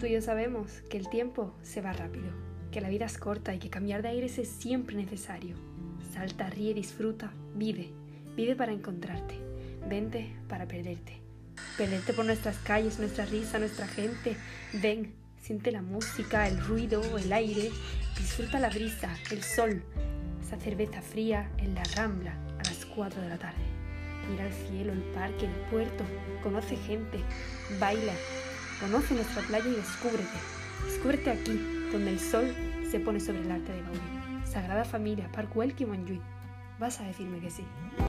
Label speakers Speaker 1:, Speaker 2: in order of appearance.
Speaker 1: Tú y yo sabemos que el tiempo se va rápido, que la vida es corta y que cambiar de aires es siempre necesario. Salta, ríe, disfruta, vive, vive para encontrarte, vente para perderte. Perderte por nuestras calles, nuestra risa, nuestra gente. Ven, siente la música, el ruido, el aire, disfruta la brisa, el sol, esa cerveza fría en la rambla a las 4 de la tarde. Mira el cielo, el parque, el puerto, conoce gente, baila, conoce nuestra playa y descúbrete. Descúbrete aquí, donde el sol se pone sobre el arte de Gaudí. Sagrada Familia, Park Welcome. Vas a decirme que sí.